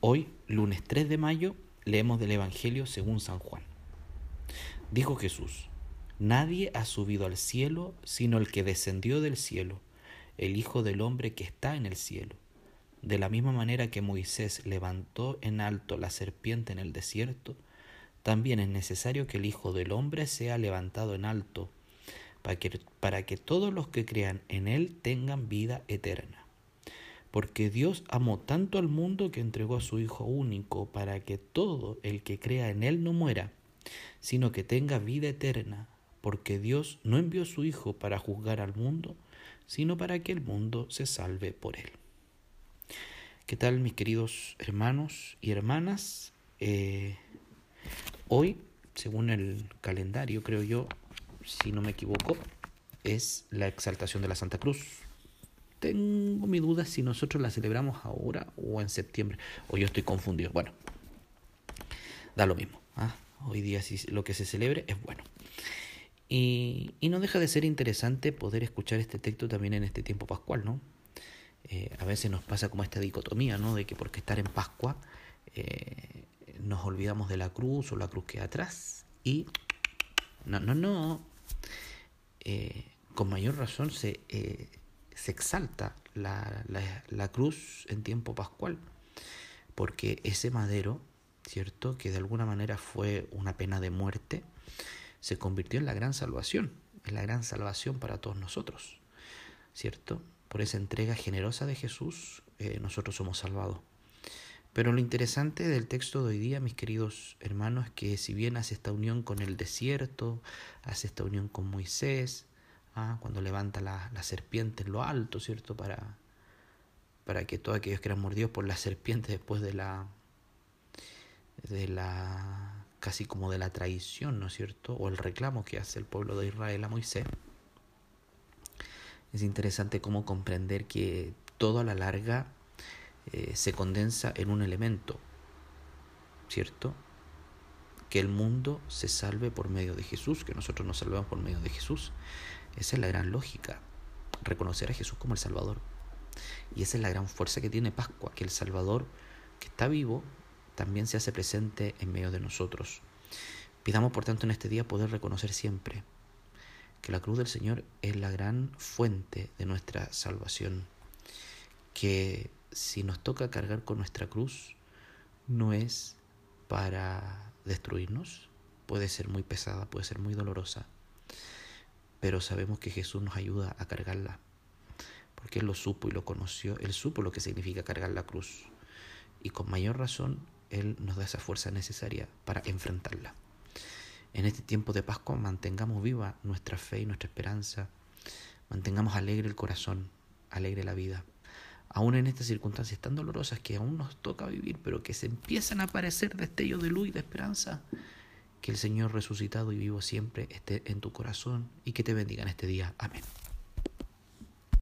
Hoy, lunes 3 de mayo, leemos del Evangelio según San Juan. Dijo Jesús, Nadie ha subido al cielo sino el que descendió del cielo, el Hijo del Hombre que está en el cielo. De la misma manera que Moisés levantó en alto la serpiente en el desierto, también es necesario que el Hijo del Hombre sea levantado en alto, para que, para que todos los que crean en Él tengan vida eterna porque Dios amó tanto al mundo que entregó a su Hijo único para que todo el que crea en Él no muera, sino que tenga vida eterna, porque Dios no envió su Hijo para juzgar al mundo, sino para que el mundo se salve por Él. ¿Qué tal mis queridos hermanos y hermanas? Eh, hoy, según el calendario, creo yo, si no me equivoco, es la exaltación de la Santa Cruz, tengo mi duda si nosotros la celebramos ahora o en septiembre. O yo estoy confundido. Bueno, da lo mismo. ¿ah? Hoy día lo que se celebre es bueno. Y, y, no deja de ser interesante poder escuchar este texto también en este tiempo pascual, ¿no? Eh, a veces nos pasa como esta dicotomía, ¿no? De que porque estar en Pascua eh, nos olvidamos de la cruz o la cruz queda atrás. Y no, no, no. Eh, con mayor razón se, se exalta la, la, cruz en tiempo pascual, porque ese madero, ¿cierto? Que de alguna manera fue una pena de muerte, se convirtió en la gran salvación, en la gran salvación para todos nosotros, ¿cierto? Por esa entrega generosa de Jesús, eh, nosotros somos salvados. Pero lo interesante del texto de hoy día, mis queridos hermanos, es que si bien hace esta unión con el desierto, hace esta unión con Moisés, cuando levanta la, serpiente en lo alto, ¿cierto? Para, para que todos aquellos que eran mordidos por la serpiente después de la, de la, casi como de la traición, ¿no es cierto? O el reclamo que hace el pueblo de Israel a Moisés. Es interesante cómo comprender que todo a la larga eh, se condensa en un elemento, ¿cierto? Que el mundo se salve por medio de Jesús, que nosotros nos salvamos por medio de Jesús. Esa es la gran lógica, reconocer a Jesús como el Salvador. Y esa es la gran fuerza que tiene Pascua, que el Salvador que está vivo también se hace presente en medio de nosotros. Pidamos por tanto en este día poder reconocer siempre que la cruz del Señor es la gran fuente de nuestra salvación, que si nos toca cargar con nuestra cruz, no es para destruirnos, puede ser muy pesada, puede ser muy dolorosa, pero sabemos que Jesús nos ayuda a cargarla, porque Él lo supo y lo conoció, Él supo lo que significa cargar la cruz, y con mayor razón Él nos da esa fuerza necesaria para enfrentarla. En este tiempo de Pascua mantengamos viva nuestra fe y nuestra esperanza, mantengamos alegre el corazón, alegre la vida, aún en estas circunstancias tan dolorosas que aún nos toca vivir, pero que se empiezan a aparecer destellos de luz y de esperanza. Que el Señor resucitado y vivo siempre esté en tu corazón y que te bendiga en este día. Amén.